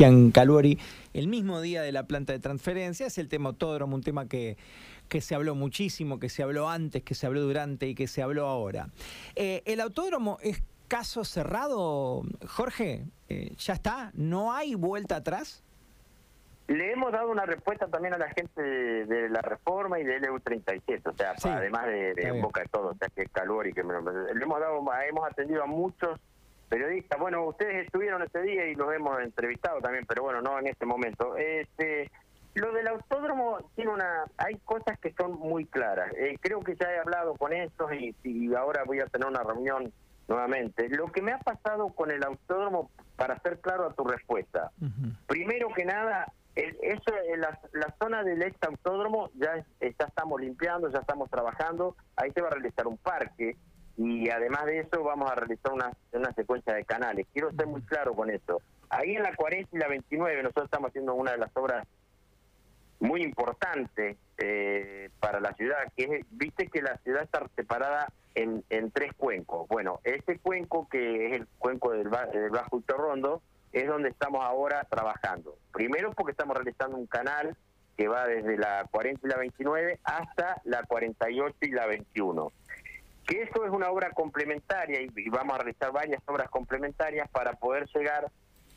Cristian Caluori el mismo día de la planta de transferencia. Es el tema autódromo, un tema que, que se habló muchísimo, que se habló antes, que se habló durante y que se habló ahora. Eh, ¿El autódromo es caso cerrado, Jorge? Eh, ¿Ya está? ¿No hay vuelta atrás? Le hemos dado una respuesta también a la gente de, la reforma y del EU37, o sea, además de, boca de todo, o sea, que calor y que le hemos dado, hemos atendido a muchos periodistas. Bueno, ustedes estuvieron ese día y los hemos entrevistado también, pero bueno, no en este momento. Este, lo del autódromo tiene una, hay cosas que son muy claras. Eh, creo que ya he hablado con estos y, y ahora voy a tener una reunión nuevamente. Lo que me ha pasado con el autódromo, para ser claro a tu respuesta, primero que nada, eso, la, la zona del ex autódromo ya, ya estamos limpiando, ya estamos trabajando, ahí se va a realizar un parque y además de eso vamos a realizar una, una secuencia de canales. Quiero ser muy claro con eso. Ahí en la 40 y la 29 nosotros estamos haciendo una de las obras muy importantes eh, para la ciudad, que es, viste que la ciudad está separada en, tres cuencos. Bueno, ese cuenco que es el cuenco del, del Bajo Rondo, es donde estamos ahora trabajando. Primero porque estamos realizando un canal que va desde la 40 y la 29 hasta la 48 y la 21. Que eso es una obra complementaria y, vamos a realizar varias obras complementarias para poder llegar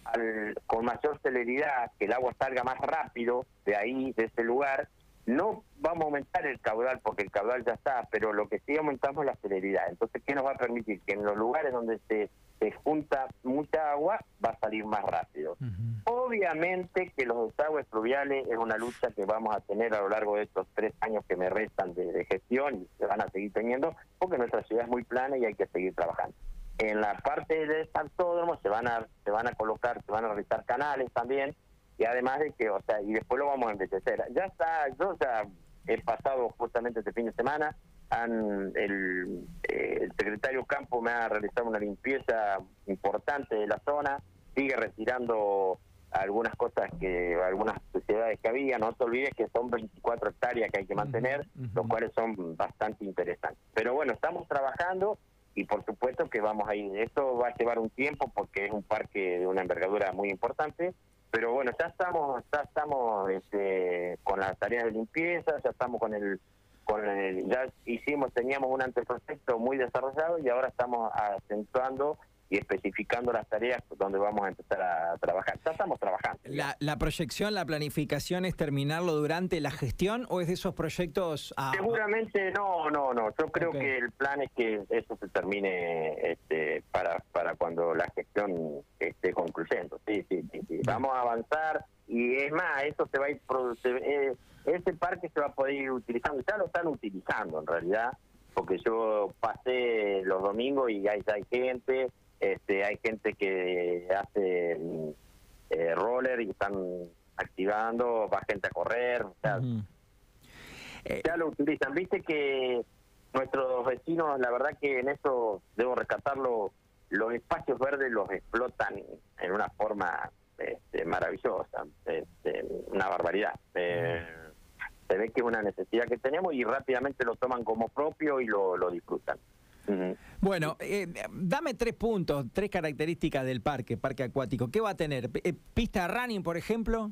al, con mayor celeridad, que el agua salga más rápido de ahí, de ese lugar. No vamos a aumentar el caudal porque el caudal ya está, pero lo que sí aumentamos es la celeridad. Entonces, ¿qué nos va a permitir? Que en los lugares donde se se junta mucha agua, va a salir más rápido. Obviamente que los desagües fluviales es una lucha que vamos a tener a lo largo de estos tres años que me restan de, gestión y se van a seguir teniendo, porque nuestra ciudad es muy plana y hay que seguir trabajando. En la parte del autódromo se van a se van a colocar, se van a realizar canales también, y además de que, o sea, y después lo vamos a envejecer. Ya está, yo ya he pasado justamente este fin de semana, han, el, eh, el secretario Campo me ha realizado una limpieza importante de la zona, sigue retirando algunas cosas que, algunas sociedades que había, no te olvides que son 24 hectáreas que hay que mantener, los cuales son bastante interesantes. Pero bueno, estamos trabajando y por supuesto que vamos a ir, esto va a llevar un tiempo porque es un parque de una envergadura muy importante, pero bueno, ya estamos, ya estamos este, con las tareas de limpieza, ya estamos con el con el, ya hicimos, teníamos un anteproyecto muy desarrollado y ahora estamos acentuando y especificando las tareas donde vamos a empezar a trabajar. Ya estamos trabajando. La, la proyección, la planificación es terminarlo durante la gestión o es de esos proyectos? Seguramente no, no, no. Yo creo que el plan es que eso se termine este, para para cuando la gestión esté concluyendo. Sí, sí, sí. Vamos a avanzar y es más, eso se va a ir. Eh, ese parque se va a poder ir utilizando, ya lo están utilizando en realidad, porque yo pasé los domingos y hay, hay gente, este, hay gente que hace eh, roller y están activando, va gente a correr, o sea, eh, ya lo utilizan. Viste que nuestros vecinos, la verdad que en eso debo rescatarlo, los espacios verdes los explotan en una forma este, maravillosa, este, una barbaridad. Eh, se ve que es una necesidad que tenemos y rápidamente lo toman como propio y lo, lo disfrutan. Bueno, eh, dame tres puntos, tres características del parque, parque acuático. ¿Qué va a tener? Eh, ¿Pista running, por ejemplo?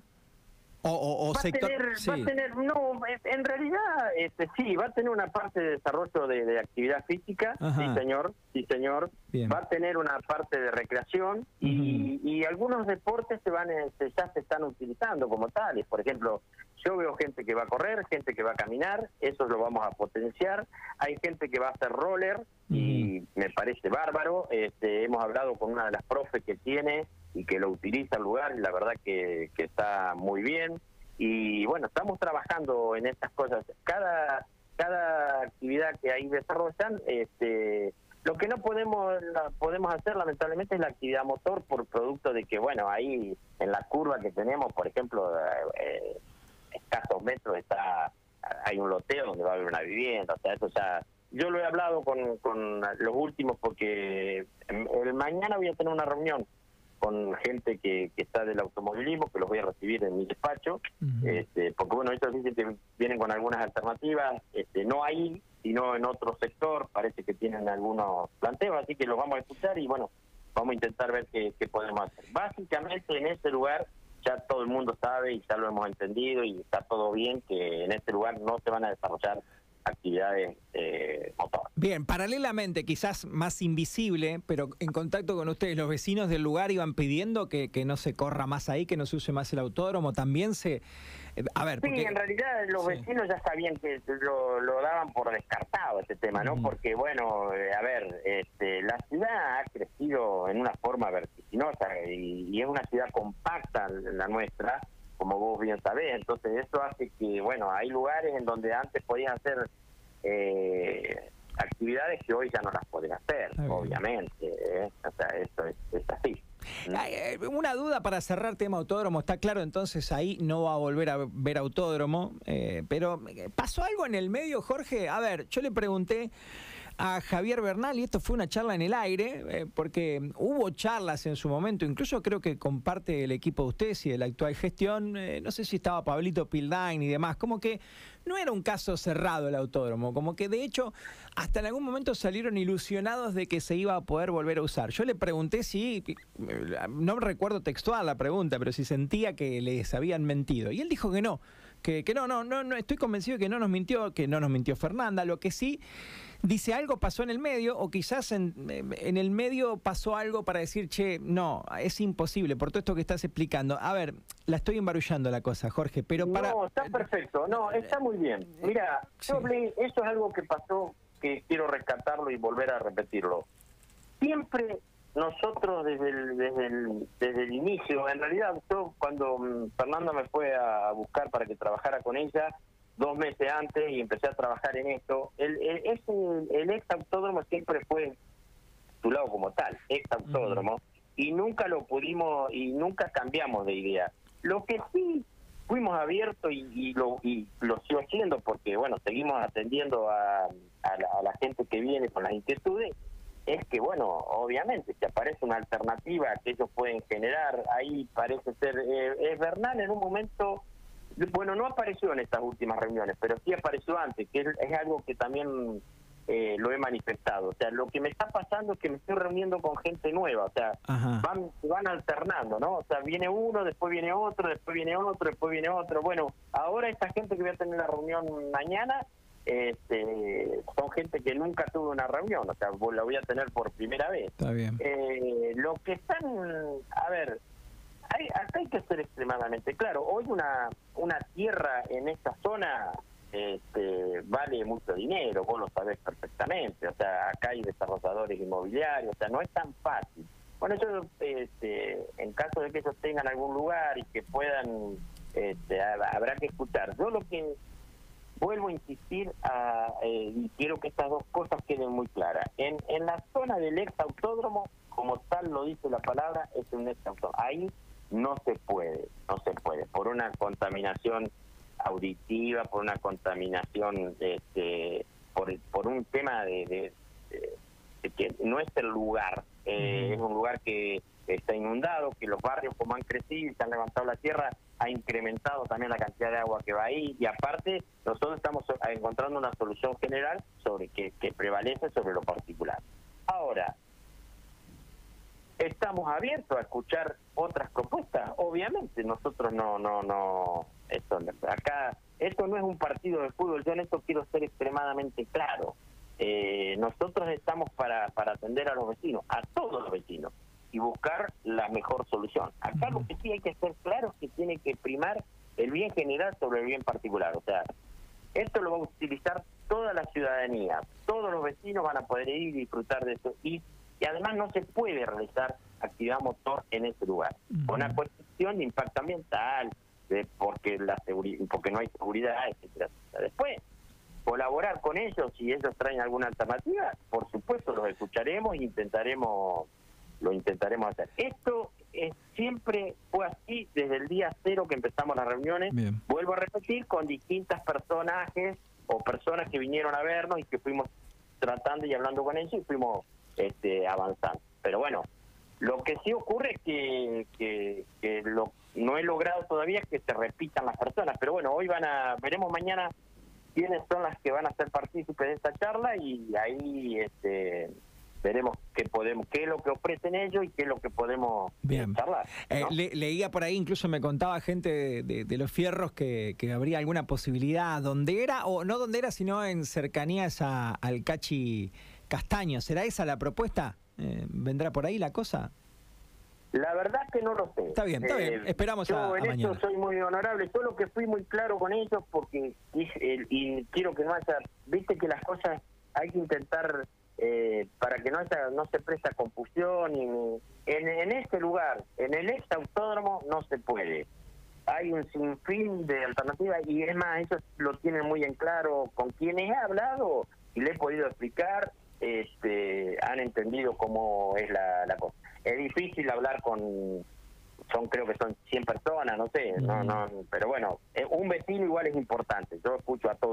O, va, sector... a tener, va a tener, no, en realidad este, sí, va a tener una parte de desarrollo de, actividad física, sí señor, sí señor, va a tener una parte de recreación y, y, algunos deportes se van, este, ya se están utilizando como tales, por ejemplo, yo veo gente que va a correr, gente que va a caminar, eso lo vamos a potenciar. Hay gente que va a hacer roller y me parece bárbaro. Este, hemos hablado con una de las profes que tiene y que lo utiliza el lugar la verdad que, que está muy bien. Y bueno, estamos trabajando en estas cosas. Cada cada actividad que ahí desarrollan, este, lo que no podemos podemos hacer lamentablemente es la actividad motor por producto de que bueno ahí en la curva que tenemos, por ejemplo, eh, escasos metros está hay un loteo donde va a haber una vivienda, o sea, eso ya yo lo he hablado con, con los últimos porque el mañana voy a tener una reunión con gente que, que está del automovilismo, que los voy a recibir en mi despacho, este, porque bueno, ellos dicen que vienen con algunas alternativas, este, no ahí, sino en otro sector, parece que tienen algunos planteos, así que los vamos a escuchar y bueno, vamos a intentar ver qué, qué podemos hacer. Básicamente en ese lugar ya todo el mundo sabe y ya lo hemos entendido y está todo bien que en este lugar no se van a desarrollar actividades eh, Bien, paralelamente, quizás más invisible, pero en contacto con ustedes, los vecinos del lugar iban pidiendo que, no se corra más ahí, que no se use más el autódromo. También se. Eh, a ver. Sí, en realidad los vecinos ya sabían que lo, daban por descartado este tema, ¿no? Porque, bueno, eh, a ver, este, la ciudad ha crecido en una forma vertiginosa y, y es una ciudad compacta la nuestra como vos bien sabés. Entonces eso hace que, bueno, hay lugares en donde antes podían hacer eh, actividades que hoy ya no las pueden hacer, obviamente. ¿eh? O sea, eso es, así. Eh, una duda para cerrar tema autódromo, está claro entonces ahí no va a volver a ver autódromo, pero ¿pasó algo en el medio, Jorge? A ver, yo le pregunté a Javier Bernal y esto fue una charla en el aire, eh, porque hubo charlas en su momento, incluso creo que comparte el equipo de ustedes y de la actual gestión, eh, no sé si estaba Pablito Pildain y demás, como que no era un caso cerrado el autódromo, como que de hecho hasta en algún momento salieron ilusionados de que se iba a poder volver a usar. Yo le pregunté si, no recuerdo textual la pregunta, pero si sentía que les habían mentido. Y él dijo que no, que, que no, no, no, no, estoy convencido que no nos mintió, que no nos mintió Fernanda, lo que sí dice algo pasó en el medio o quizás en, en, el medio pasó algo para decir, che, no, es imposible por todo esto que estás explicando. A ver, la estoy embarullando la cosa, Jorge, pero para... No, está perfecto, no, está muy bien. Mira, yo eso es algo que pasó que quiero rescatarlo y volver a repetirlo. Siempre nosotros desde el, desde el, desde el inicio, en realidad yo cuando mm, Fernanda me fue a buscar para que trabajara con ella, dos meses antes y empecé a trabajar en esto. El, el, el ex autódromo siempre fue tu lado como tal, ex autódromo, y nunca lo pudimos y nunca cambiamos de idea. Lo que sí fuimos abiertos y, lo y lo sigo haciendo porque bueno seguimos atendiendo a, a, la, gente que viene con las inquietudes es que bueno obviamente si aparece una alternativa que ellos pueden generar ahí parece ser eh, es Bernal en un momento bueno, no apareció en estas últimas reuniones, pero sí apareció antes, que es, algo que también eh, lo he manifestado. O sea, lo que me está pasando es que me estoy reuniendo con gente nueva, o sea, van, van alternando, ¿no? O sea, viene uno, después viene otro, después viene otro, después viene otro. Bueno, ahora esta gente que voy a tener la reunión mañana este, son gente que nunca tuvo una reunión, o sea, la voy a tener por primera vez. Está bien. Eh, lo que están, a ver, hay, acá hay que ser extremadamente claro. Hoy una, una tierra en esta zona este, vale mucho dinero, vos lo sabés perfectamente. O sea, acá hay desarrolladores inmobiliarios, o sea, no es tan fácil. Bueno, eso, este, en caso de que ellos tengan algún lugar y que puedan, este, habrá que escuchar. Yo lo que vuelvo a insistir a, eh, y quiero que estas dos cosas queden muy claras. En, en la zona del ex autódromo, como tal lo dice la palabra, es un ex autódromo. Ahí no se puede, no se puede, por una contaminación auditiva, por una contaminación, este, por, por un tema de, que no es el lugar, eh, es un lugar que está inundado, que los barrios como han crecido y se han levantado la tierra, ha incrementado también la cantidad de agua que va ahí. Y aparte nosotros estamos encontrando una solución general sobre que, que prevalece sobre lo particular. Ahora, estamos abiertos a escuchar otras propuestas. Obviamente, nosotros no, no, no, esto, acá, esto no es un partido de fútbol. Yo en esto quiero ser extremadamente claro. Eh, nosotros estamos para, para atender a los vecinos, a todos los vecinos, y buscar la mejor solución. Acá lo que sí hay que ser claro es que tiene que primar el bien general sobre el bien particular. O sea, esto lo va a utilizar toda la ciudadanía, todos los vecinos van a poder ir y disfrutar de eso. Y y además no se puede realizar actividad motor en ese lugar. Una cuestión de impacto ambiental, de porque la porque no hay seguridad, etcétera. Después, colaborar con ellos si ellos traen alguna alternativa, por supuesto los escucharemos e intentaremos lo intentaremos hacer. Esto es, siempre fue así desde el día cero que empezamos las reuniones. Vuelvo a repetir, con distintas personajes o personas que vinieron a vernos y que fuimos tratando y hablando con ellos y fuimos este, avanzando. Pero bueno, lo que sí ocurre es que, que, lo, no he logrado todavía que se repitan las personas, pero bueno, hoy van a, veremos mañana quiénes son las que van a ser partícipes de esta charla y ahí este, veremos qué podemos, qué es lo que ofrecen ellos y qué es lo que podemos Bien. charlar. Eh, leía por ahí, incluso me contaba gente de, los fierros que, que, habría alguna posibilidad, donde era, o no donde era, sino en cercanías a, al Cachi Castaño. ¿Será esa la propuesta? Eh, ¿Vendrá por ahí la cosa? La verdad que no lo sé. Está bien, está bien. Eh, Esperamos yo en esto soy muy honorable. Solo que fui muy claro con ellos porque y, quiero que no haya... Viste que las cosas hay que intentar eh, para que no haya, no se presta confusión. Y, en, en este lugar, en el ex autódromo, no se puede. Hay un sinfín de alternativas y es más, ellos lo tienen muy en claro con quienes he hablado y le he podido explicar. Este, han entendido cómo es la, la cosa es difícil hablar con son creo que son 100 personas, no sé, no no, pero bueno, eh, un vecino igual es importante. Yo escucho a todos